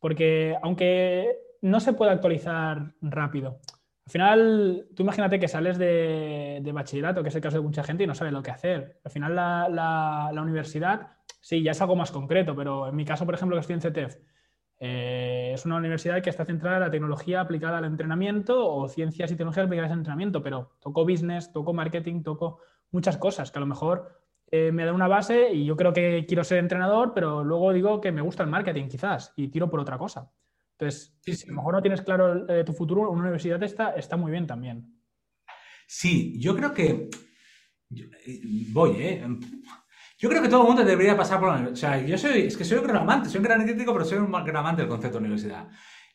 S1: porque aunque no se puede actualizar rápido, al final, tú imagínate que sales de, bachillerato, que es el caso de mucha gente, y no sabes lo que hacer. Al final, la, universidad, sí, ya es algo más concreto, pero en mi caso, por ejemplo, que estoy en CETEF, eh, es una universidad que está centrada en la tecnología aplicada al entrenamiento o ciencias y tecnologías aplicadas al entrenamiento, pero toco business, toco marketing, toco muchas cosas que a lo mejor eh, me da una base y yo creo que quiero ser entrenador, pero luego digo que me gusta el marketing quizás y tiro por otra cosa. Entonces, si a lo mejor no tienes claro eh, tu futuro, una universidad está, está muy bien también.
S2: Sí, yo creo que. Eh, voy, ¿eh? Yo creo que todo el mundo debería pasar por la universidad. O sea, yo soy. Es que soy un gran amante, soy un gran crítico, pero soy un gran amante del concepto de universidad.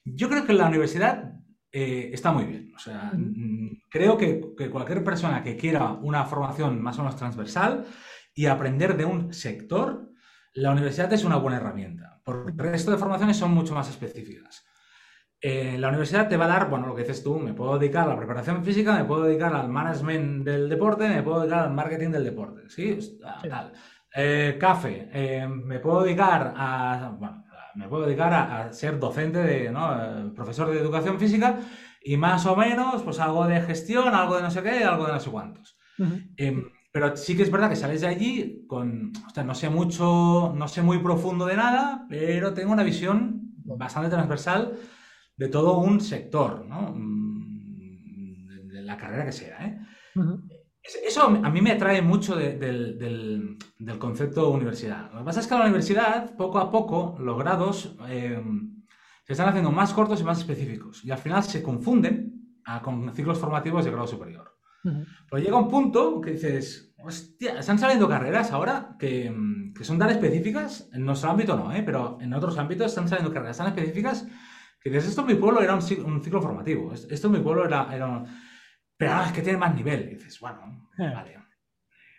S2: Yo creo que la universidad eh, está muy bien. O sea, mm, creo que, que, cualquier persona que quiera una formación más o menos transversal y aprender de un sector, la universidad es una buena herramienta porque el resto de formaciones son mucho más específicas. Eh, la universidad te va a dar, bueno, lo que dices tú, me puedo dedicar a la preparación física, me puedo dedicar al management del deporte, me puedo dedicar al marketing del deporte, ¿sí? Eh, café, eh, me puedo dedicar a, bueno, me puedo dedicar a, ser docente, de, ¿no? profesor de educación física y más o menos, pues algo de gestión, algo de no sé qué, algo de no sé cuántos. Pero sí que es verdad que sales de allí con, o sea, no sé mucho, no sé muy profundo de nada, pero tengo una visión bastante transversal de todo un sector, ¿no? Mm, de la carrera que sea, ¿eh? Eso a mí me atrae mucho del, concepto universidad. Lo que pasa es que a la universidad, poco a poco, los grados eh, se están haciendo más cortos y más específicos. Y al final se confunden ah, con ciclos formativos de grado superior. Pero llega un punto que dices, Hostia, están saliendo carreras ahora que, son tan específicas, en nuestro ámbito no, ¿eh? pero en otros ámbitos están saliendo carreras tan específicas que dices, esto en mi pueblo era un, ciclo formativo, esto en mi pueblo era, era Pero ahora es que tiene más nivel. Y dices, bueno, eh. vale,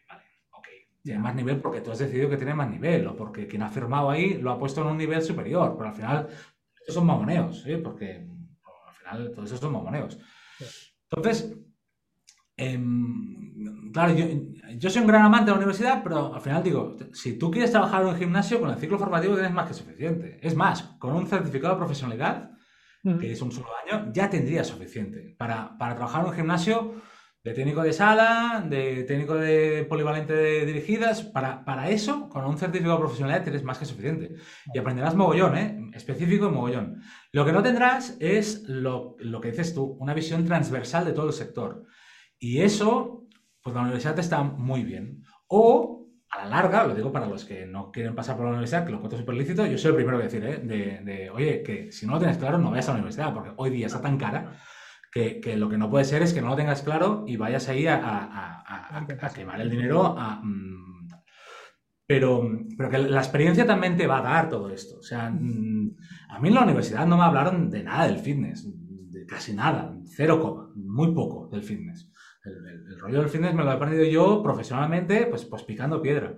S2: vale, ok, tiene más nivel porque tú has decidido que tiene más nivel o porque quien ha firmado ahí lo ha puesto en un nivel superior, pero al final estos son mamoneos, ¿eh? porque al final todos estos son mamoneos. Entonces, Em, claro, yo, soy un gran amante de la universidad, pero al final digo, si tú quieres trabajar en un gimnasio, con el ciclo formativo tienes más que suficiente. Es más, con un certificado de profesionalidad, que es un solo año, ya tendría suficiente para, trabajar en un gimnasio de técnico de sala, de técnico de polivalente de dirigidas. Para, para eso, con un certificado de profesionalidad tienes más que suficiente. Y aprenderás mogollón, ¿eh? Específico y mogollón. Lo que no tendrás es lo, lo que dices tú, una visión transversal de todo el sector. Y eso, pues la universidad está muy bien. O, a la larga, lo digo para los que no quieren pasar por la universidad, que lo encuentro súper lícito, yo soy el primero que decir, ¿eh? de, de, oye, que si no lo tienes claro, no vayas a la universidad, porque hoy día está tan cara que, que, lo que no puede ser es que no lo tengas claro y vayas ahí a, a, a, a quemar el dinero. Mm, pero, pero que la experiencia también te va a dar todo esto. O sea, mm, a mí en la universidad no me hablaron de nada del fitness, de casi nada, cero coma, muy poco del fitness. El, el, el, rollo del fitness me lo he aprendido yo profesionalmente, pues, pues picando piedra.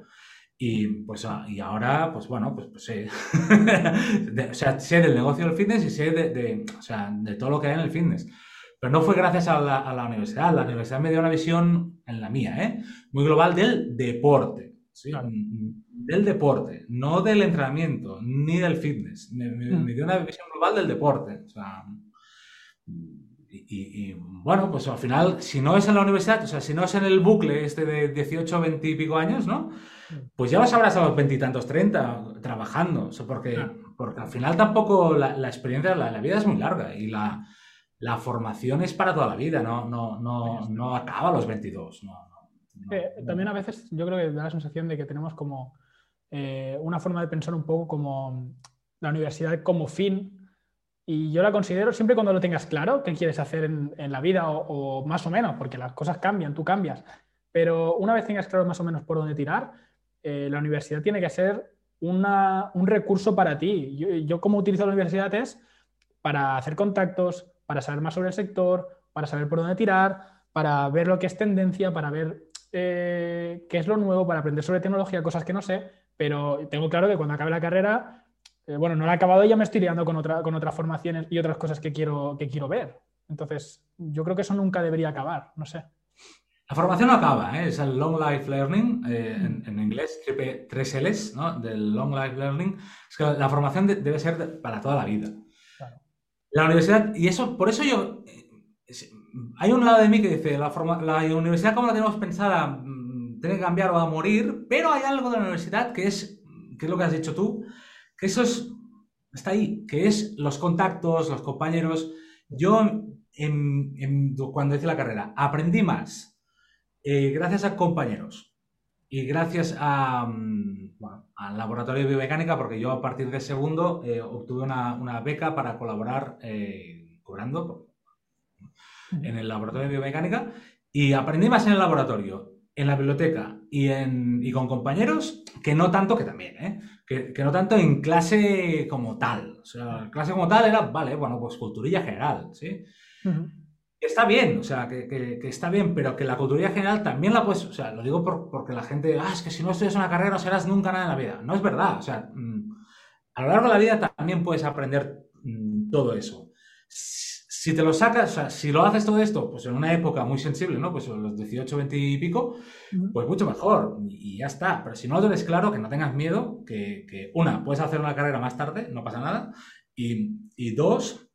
S2: Y pues y ahora, pues bueno, pues, pues sé. de, o sea, sé del negocio del fitness y sé de, de, o sea, de todo lo que hay en el fitness. Pero no fue gracias a la, a la, universidad. La universidad me dio una visión, en la mía, ¿eh? muy global del deporte. ¿sí? Del deporte, no del entrenamiento, ni del fitness. Me, me, mm. me, dio una visión global del deporte. O sea, y, y, bueno, pues al final, si no es en la universidad, o sea, si no es en el bucle este de 18, 20 y pico años, ¿no? Pues ya lo sabrás a los veintitantos, 30, trabajando. O sea, porque, porque al final tampoco la, la experiencia, la, la vida es muy larga y la la formación es para toda la vida, no, no, no, no acaba a los 22. No,
S1: no, eh, también a veces yo creo que da la sensación de que tenemos como eh, una forma de pensar un poco como la universidad como fin. Y yo la considero siempre cuando lo tengas claro, qué quieres hacer en, la vida o, o, más o menos, porque las cosas cambian, tú cambias. Pero una vez tengas claro más o menos por dónde tirar, eh, la universidad tiene que ser una, un recurso para ti. Yo, yo como utilizo la universidad es para hacer contactos, para saber más sobre el sector, para saber por dónde tirar, para ver lo que es tendencia, para ver eh, qué es lo nuevo, para aprender sobre tecnología, cosas que no sé, pero tengo claro que cuando acabe la carrera, eh, bueno, no la he acabado y ya me estoy liando con, otra, con otras formaciones y otras cosas que quiero, que quiero ver. Entonces, yo creo que eso nunca debería acabar, no sé.
S2: La formación no acaba, ¿eh? es el Long Life Learning, eh, en, en, inglés, tres L's, ¿no? Del Long Life Learning. Es que la formación de, debe ser de, para toda la vida. La universidad, y eso, por eso yo, hay un lado de mí que dice, la, forma, la universidad como la tenemos pensada mm, tiene que cambiar o a morir, pero hay algo de la universidad que es, que es lo que has dicho tú, que eso es, está ahí, que es los contactos, los compañeros. Yo, cuando hice la carrera, aprendí más eh, gracias a compañeros y gracias bueno, al laboratorio de biomecánica, porque yo a partir de segundo eh, obtuve una, una, beca para colaborar eh, cobrando en el laboratorio de biomecánica y aprendí más en el laboratorio, en la biblioteca y, en, y con compañeros que no tanto, que también, ¿eh? que, que, no tanto en clase como tal. O sea, clase como tal era, vale, bueno, pues culturilla general, ¿sí? Uh -huh está bien, o sea, que, que, que, está bien, pero que la cultura general también la puedes, o sea, lo digo por, porque la gente, ah, es que si no estudias una carrera no serás nunca nada en la vida. No es verdad, o sea, mmm, a lo largo de la vida también puedes aprender mmm, todo eso. Si te lo sacas, o sea, si lo haces todo esto, pues en una época muy sensible, ¿no? Pues en los 18, 20 y pico, pues mucho mejor y ya está. Pero si no lo tienes claro, que no tengas miedo, que, que una, puedes hacer una carrera más tarde, no pasa nada. Y, y dos,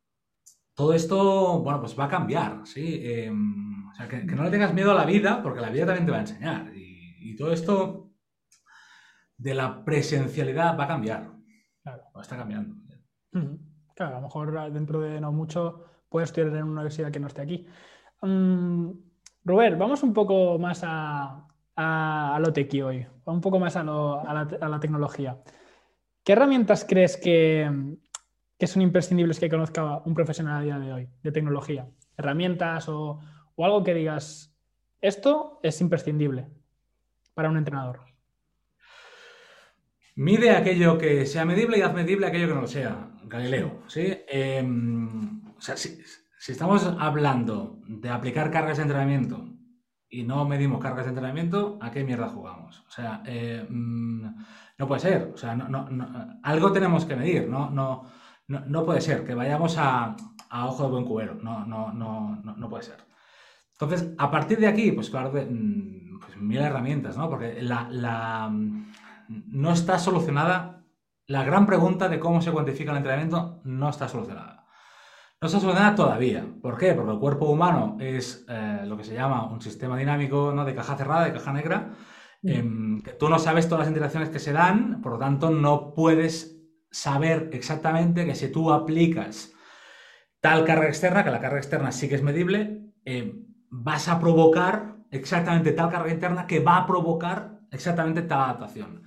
S2: todo esto, bueno, pues va a cambiar, ¿sí? Eh, o sea, que, que, no le tengas miedo a la vida, porque la vida también te va a enseñar. Y, y todo esto de la presencialidad va a cambiar.
S1: Claro.
S2: O está cambiando.
S1: Uh -huh. Claro, a lo mejor dentro de no mucho puedes estudiar en una universidad que no esté aquí. Um, Robert, vamos un poco más a, a, lo tequi hoy, un poco más a, lo, a, la, tecnología. ¿Qué herramientas crees que, que son imprescindibles que conozca un profesional a día de hoy de tecnología? Herramientas o, o algo que digas, esto es imprescindible para un entrenador.
S2: Mide aquello que sea medible y haz medible aquello que no lo sea, Galileo. ¿sí? Eh, o sea, si, estamos hablando de aplicar cargas de entrenamiento y no medimos cargas de entrenamiento, ¿a qué mierda jugamos? O sea, eh, no puede ser. O sea, no, no, no, algo tenemos que medir, ¿no? no no, puede ser que vayamos a, a, ojo de buen cubero. No, no, no, no, puede ser. Entonces, a partir de aquí, pues claro, mm, pues mil herramientas, ¿no? Porque la, la, no está solucionada. La gran pregunta de cómo se cuantifica el entrenamiento no está solucionada. No se soluciona todavía. ¿Por qué? Porque el cuerpo humano es eh, lo que se llama un sistema dinámico ¿no? de caja cerrada, de caja negra, mm. em, que tú no sabes todas las interacciones que se dan, por lo tanto no puedes saber exactamente que si tú aplicas tal carga externa, que la carga externa sí que es medible, em, vas a provocar exactamente tal carga interna que va a provocar exactamente tal adaptación.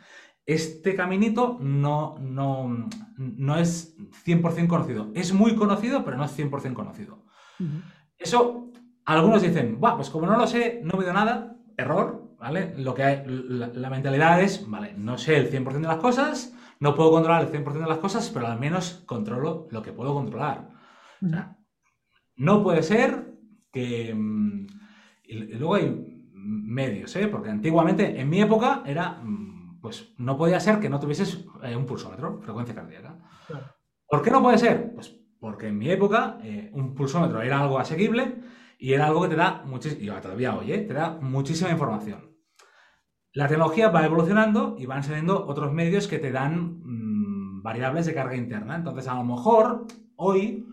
S2: Este caminito no, no, no es 100% conocido. Es muy conocido, pero no es 100% conocido. Eso, algunos dicen, pues como no lo sé, no veo nada, error, ¿vale? Lo que hay, la, mentalidad es, vale, no sé el 100% de las cosas, no puedo controlar el 100% de las cosas, pero al menos controlo lo que puedo controlar. no puede ser que... Mm, y luego hay medios, ¿eh? Porque antiguamente, en mi época, era mm, pues no podía ser que no tuvieses eh, un pulsómetro, frecuencia cardíaca. ¿Por qué no puede ser? Pues porque en mi época eh, un pulsómetro era algo asequible y era algo que te da muchísima, todavía hoy, eh, te da muchísima información. La tecnología va evolucionando y van saliendo otros medios que te dan mm, variables de carga interna. Entonces, a lo mejor hoy,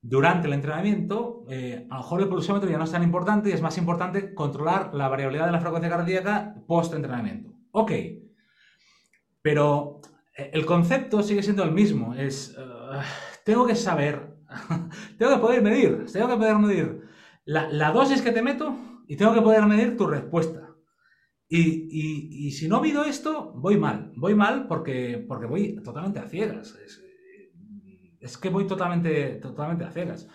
S2: durante el entrenamiento, a lo mejor el pulsómetro ya no es tan importante y es más importante controlar la variabilidad de la frecuencia cardíaca post-entrenamiento. Ok, pero eh, el concepto sigue siendo el mismo. Es, eh, tengo que saber, tengo que poder medir, tengo que poder medir la, dosis que te meto y tengo que poder medir tu respuesta. Y, si no mido esto, voy mal. Voy mal porque, porque voy totalmente a ciegas. Es, que voy totalmente, totalmente a ciegas.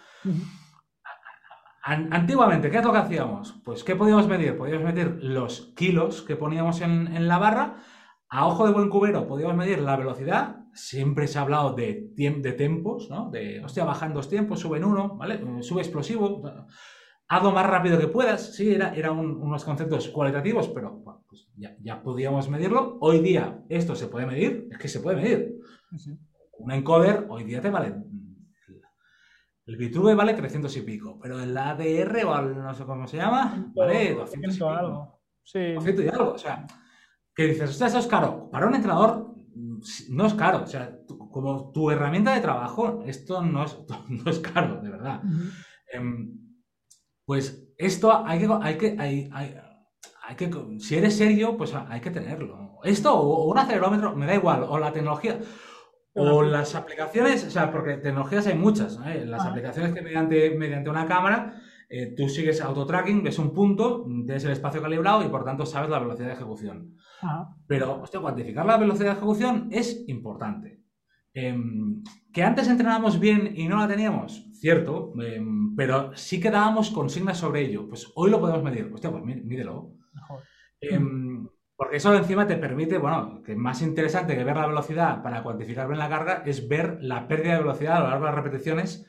S2: Antiguamente, ¿qué es lo que hacíamos? Pues, ¿qué podíamos medir? Podíamos medir los kilos que poníamos en, en la barra a ojo de buen cubero podíamos medir la velocidad. Siempre se ha hablado de, de tempos, ¿no? De, hostia, bajan dos tiempos, suben uno, ¿vale? Eh, sube explosivo. Hazlo más rápido que puedas. Sí, eran era unos conceptos cualitativos, pero pues ya, podíamos medirlo. Hoy día esto se puede medir, es que se puede medir. Un encoder hoy día te vale el Vitruve vale 300 y pico, pero el ADR o no sé cómo se llama, vale 200 y algo. Sí. 200 y algo. O sea, que dices, eso es caro. Para un entrenador mm, no es caro. O sea, como tu herramienta de trabajo, esto no es, no es caro, de verdad. Em, pues esto hay que, hay que, hay, hay, que, si eres serio, pues hay que tenerlo. Esto o un acelerómetro, me da igual, o la tecnología. O las aplicaciones, o sea, porque tecnologías hay muchas, las aplicaciones que mediante, mediante una cámara eh, tú sigues auto-tracking, ves un punto, tienes el espacio calibrado y por tanto sabes la velocidad de ejecución. Pero, hostia, cuantificar la velocidad de ejecución es importante. Em, que antes entrenábamos bien y no la teníamos, cierto, em, pero sí que dábamos consignas sobre ello. Pues hoy lo podemos medir. Hostia, pues mídelo. Em, porque eso encima te permite, bueno, que más interesante que ver la velocidad para cuantificar bien la carga es ver la pérdida de velocidad a lo largo de las repeticiones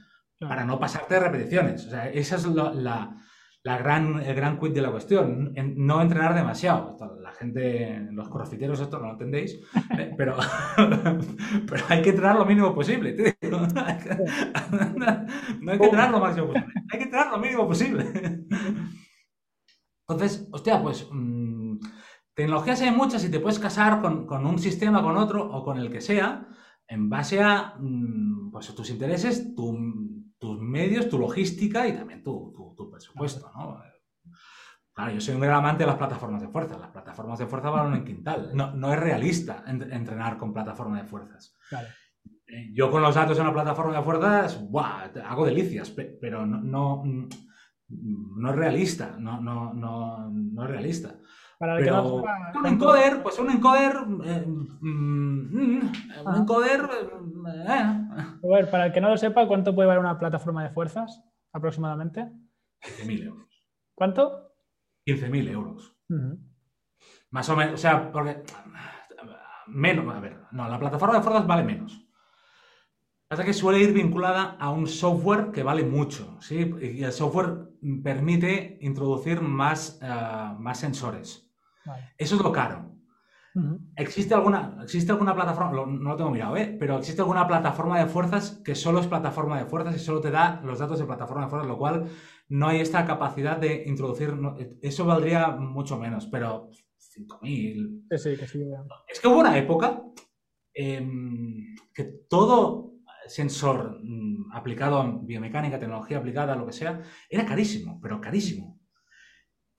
S2: para no pasarte repeticiones. O sea, esa es la, gran, el gran quid de la cuestión. no entrenar demasiado. La gente, los crossfiteros, esto no lo entendéis, eh, pero, pero hay que entrenar lo mínimo posible. No hay que entrenar lo máximo posible. Hay que entrenar lo mínimo posible. Entonces, hostia, pues mm, tecnologías hay muchas y te puedes casar con, con, un sistema, con otro o con el que sea, en base a mm, pues, tus intereses, tu tus medios, tu logística y también tu, presupuesto, ¿no? Claro, yo soy un gran amante de las plataformas de fuerza. Las plataformas de fuerza van en quintal. No, es realista entrenar con plataforma de fuerzas. Eh, yo con los datos en una plataforma de fuerzas, ¡buah! hago delicias, pero no, no, no es realista. No, no, no, no es realista. Para Pero un encoder, pues un encoder. Eh, mm, mm, un encoder.
S1: Eh. A para el que no lo sepa, ¿cuánto puede valer una plataforma de fuerzas aproximadamente?
S2: 15.000 euros.
S1: ¿Cuánto?
S2: 15.000 euros. Más o menos, o sea, porque. Menos, a ver, no, la plataforma de fuerzas vale menos. Pasa que suele ir vinculada a un software que vale mucho, ¿sí? Y el software permite introducir más, eh, más sensores. Eso es lo caro. ¿Existe, alguna, ¿Existe alguna plataforma? no lo tengo mirado, ¿eh? Pero existe alguna plataforma de fuerzas que solo es plataforma de fuerzas y solo te da los datos de plataforma de fuerzas, lo cual no hay esta capacidad de introducir. eso valdría mucho menos, pero 5.000.
S1: Sí, sí, que sí.
S2: Es que hubo una época em, que todo. sensor mm, aplicado a biomecánica, tecnología aplicada, lo que sea, era carísimo, pero carísimo.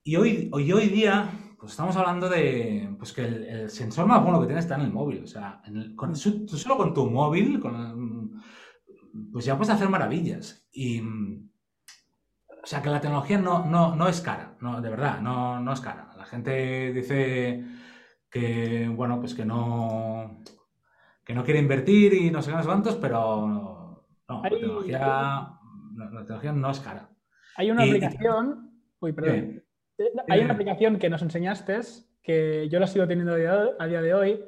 S2: Y hoy, hoy, hoy día, pues estamos hablando de pues que el, sensor más bueno que tienes está en el móvil. O sea, con, solo con tu móvil, con, pues ya puedes hacer maravillas. Y, o sea, que la tecnología no, no, no es cara, no, de verdad, no, no es cara. La gente dice que, bueno, pues que no, que no quiere invertir y no sé qué cuántos, pero no, la, tecnología, la, tecnología, no es cara.
S1: Hay una aplicación, uy, perdón, hay una aplicación que nos enseñaste, que yo la sigo teniendo a día de hoy,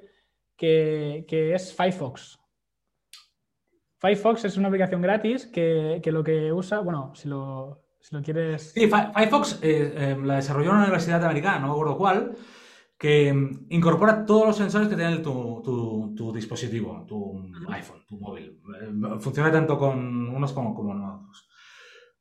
S1: que, es Firefox. Firefox es una aplicación gratis que, lo que usa, bueno, si lo, si lo quieres...
S2: Sí, Firefox eh, eh, la desarrolló una universidad americana, no me acuerdo cuál, que mm, incorpora todos los sensores que tiene tu, dispositivo, tu iPhone, tu móvil. Funciona tanto con unos como con otros.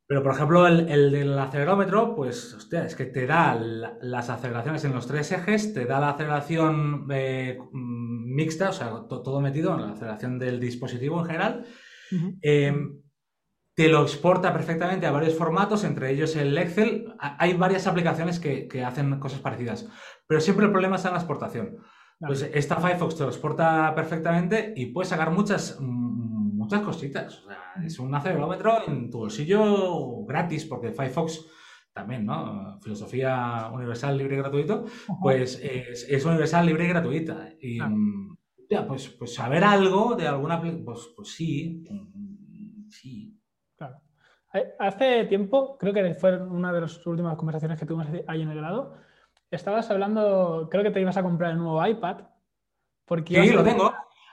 S2: Pero, por ejemplo, el, del acelerómetro, pues, hostia, es que te da las aceleraciones en los tres ejes, te da la aceleración eh, mm, mixta, o sea, todo metido en la aceleración del dispositivo en general. Em, te lo exporta perfectamente a varios formatos, entre ellos el Excel. Hay varias aplicaciones que, hacen cosas parecidas, pero siempre el problema está en la exportación. Pues esta Firefox te lo exporta perfectamente y puedes sacar muchas, mm, muchas cositas. O sea, es un acelerómetro en tu bolsillo gratis, porque Firefox también, ¿no? Filosofía universal, libre y gratuito, pues es, universal, libre y gratuita. Y ya, pues, pues saber algo de alguna, pues, pues sí, sí.
S1: Claro. Hace tiempo, creo que fue una de las últimas conversaciones que tuvimos ahí en el grado, estabas hablando, creo que te ibas a comprar el nuevo iPad.
S2: Porque sí, lo tengo.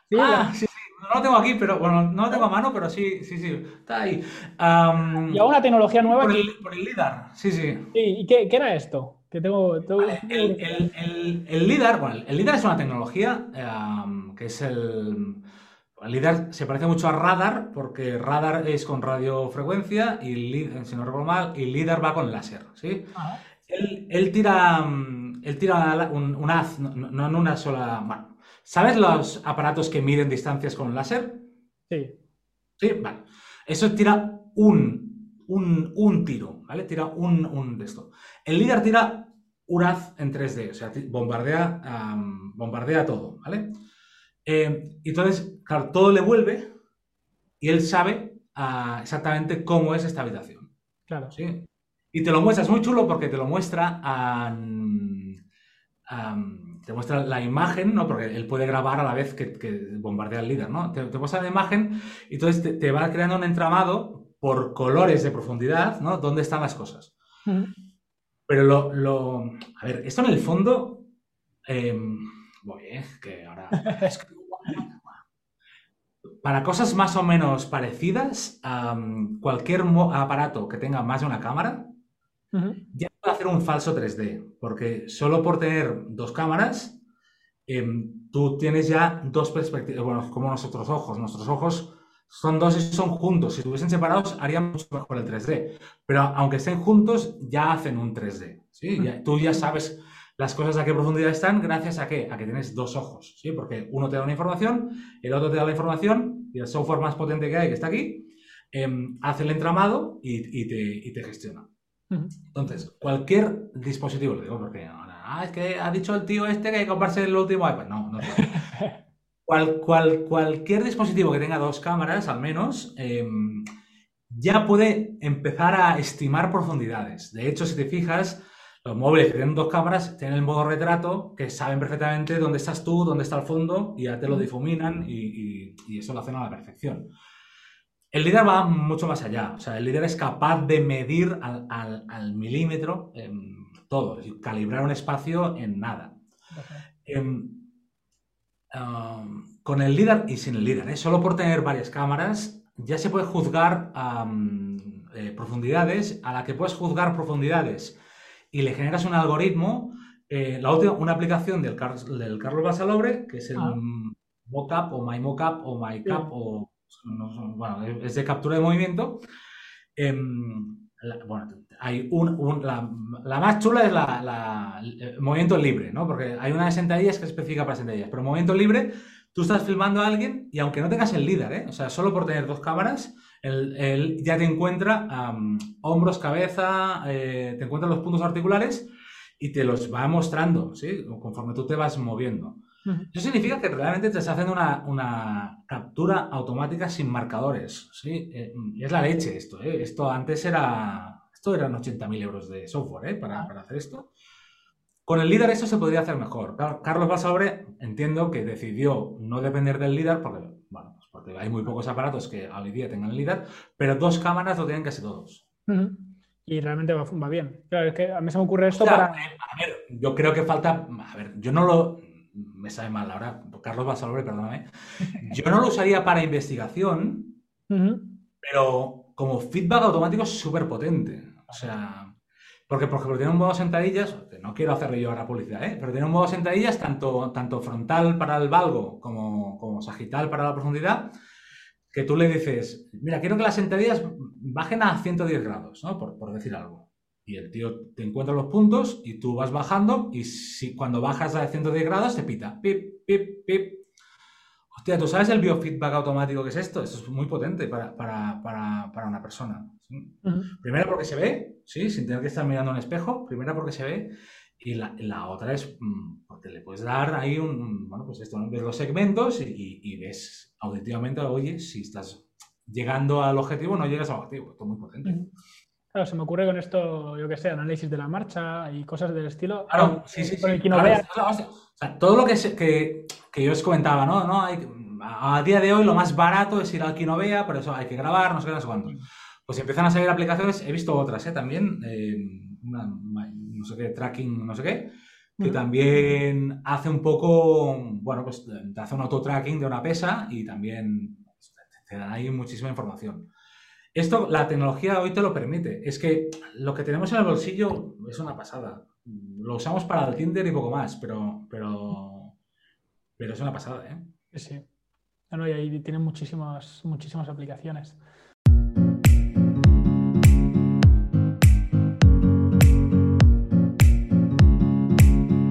S2: Sí, ah, sí, no lo tengo aquí, pero bueno, no lo tengo a mano, pero sí, sí, sí, está ahí.
S1: y a una tecnología nueva.
S2: Por, el, por el LIDAR, sí, sí.
S1: ¿Y qué, qué era esto? Que tengo,
S2: el, el, el, LIDAR, bueno, el LIDAR es una tecnología que es el. El LIDAR se parece mucho a radar porque radar es con radiofrecuencia y, si no recuerdo mal, y LIDAR va con láser, ¿sí? Él, él, tira, él tira un, haz, no en una sola... Bueno, ¿Sabes los aparatos que miden distancias con láser?
S1: Sí.
S2: Sí, vale. Eso tira un, un, tiro, ¿vale? Tira un, un, de esto. El líder tira un haz en 3D, o sea, bombardea, bombardea todo, ¿vale? Eh, entonces, claro, todo le vuelve y él sabe ah, exactamente cómo es esta habitación.
S1: Claro.
S2: ¿sí? Y te lo muestra, es muy chulo porque te lo muestra a te muestra la imagen, ¿no? Porque él puede grabar a la vez que, bombardea el líder, ¿no? Te, muestra la imagen y entonces te, va creando un entramado por colores de profundidad, ¿no? ¿Dónde están las cosas? Pero lo, A ver, esto en el fondo... Em, voy, ¿eh? Que ahora... Para cosas más o menos parecidas, cualquier aparato que tenga más de una cámara, ya hacer un falso 3D, porque solo por tener dos cámaras, em, tú tienes ya dos perspectivas, bueno, como nuestros ojos. Nuestros ojos son dos y son juntos. Si estuviesen separados, harían mucho mejor el 3D. Pero aunque estén juntos, ya hacen un 3D. ¿sí? tú ya sabes las cosas a qué profundidad están gracias a qué? A que tienes dos ojos. ¿sí? Porque uno te da una información, el otro te da la información y el software más potente que hay, que está aquí, em, hace el entramado y, te, y te gestiona. Entonces, cualquier dispositivo, lo digo porque ah, es que ha dicho el tío este que hay que comprarse el último iPad. No, no. cual, cual, cualquier dispositivo que tenga dos cámaras, al menos, em, ya puede empezar a estimar profundidades. De hecho, si te fijas, los móviles que tienen dos cámaras tienen el modo retrato, que saben perfectamente dónde estás tú, dónde está el fondo, y ya te lo difuminan y, y eso lo hacen a la perfección. El líder va mucho más allá. O sea, el líder es capaz de medir al, milímetro todo, es decir, calibrar un espacio en nada. Em, con el líder y sin el líder, ¿eh? solo por tener varias cámaras, ya se puede juzgar eh, profundidades. A la que puedes juzgar profundidades y le generas un algoritmo. Eh, la última, una aplicación del, del Carlos Basalobre, que es el ah. Mockup o MyMockup o MyCap o bueno, es de captura de movimiento. Em, bueno, hay un, la, más chula es la, el movimiento libre, ¿no? Porque hay una de sentadillas que es específica para sentadillas, pero movimiento libre tú estás filmando a alguien y aunque no tengas el líder, ¿eh? o sea, solo por tener dos cámaras, él, ya te encuentra hombros, cabeza, eh, te encuentra los puntos articulares y te los va mostrando, ¿sí? Conforme tú te vas moviendo. Eso significa que realmente te está haciendo una, captura automática sin marcadores, ¿sí? Eh, es la leche esto, ¿eh? Esto antes era... Esto eran 80.000 euros de software, ¿eh? Para, para hacer esto. Con el líder eso se podría hacer mejor. Carlos Basabre entiendo que decidió no depender del líder porque, bueno, pues porque hay muy pocos aparatos que hoy día tengan el líder, pero dos cámaras lo tienen casi todos.
S1: Y realmente va, bien. Claro, es que a mí se me ocurre esto para...
S2: A ver, yo creo que falta... A ver, yo no lo... Me sabe mal ahora, Carlos Basabre, perdóname. Yo no lo usaría para investigación, pero como feedback automático es súper potente. O sea, porque, por ejemplo, tiene un modo sentadillas, no quiero hacerle yo ahora publicidad, ¿eh? pero tiene un modo sentadillas tanto, tanto frontal para el valgo como, como sagital para la profundidad, que tú le dices, mira, quiero que las sentadillas bajen a 110 grados, ¿no? Por, por decir algo. Y el tío te encuentra los puntos y tú vas bajando y si cuando bajas a 110 grados te pita, pip, pip, pip, Hostia, ¿tú sabes el biofeedback automático que es esto? Esto es muy potente para, una persona. Primero porque se ve, ¿sí? sin tener que estar mirando un espejo. Primero porque se ve. Y la, otra es mm, porque le puedes dar ahí un, bueno, pues esto, ves los segmentos y, ves auditivamente, oye, si estás llegando al objetivo o no llegas al objetivo. Esto es muy potente.
S1: Claro, se me ocurre con esto, yo qué sé, análisis de la marcha y cosas del estilo.
S2: Claro, sí, sí, sí. todo lo que, que, yo os comentaba, ¿no? ¿no? Hay, a día de hoy lo más barato es ir al Kinovea, por eso hay que grabar, no sé qué, no sé cuánto. Pues empiezan a salir aplicaciones, he visto otras, ¿eh? También, eh, no sé qué, tracking, no sé qué, que también hace un poco, bueno, pues te hace un auto-tracking de una pesa y también te da ahí muchísima información. Esto, la tecnología hoy te lo permite. Es que lo que tenemos en el bolsillo es una pasada. Lo usamos para el Tinder y poco más, pero, pero, pero es una pasada, ¿eh?
S1: Sí. Bueno, y ahí tienen muchísimas, muchísimas aplicaciones.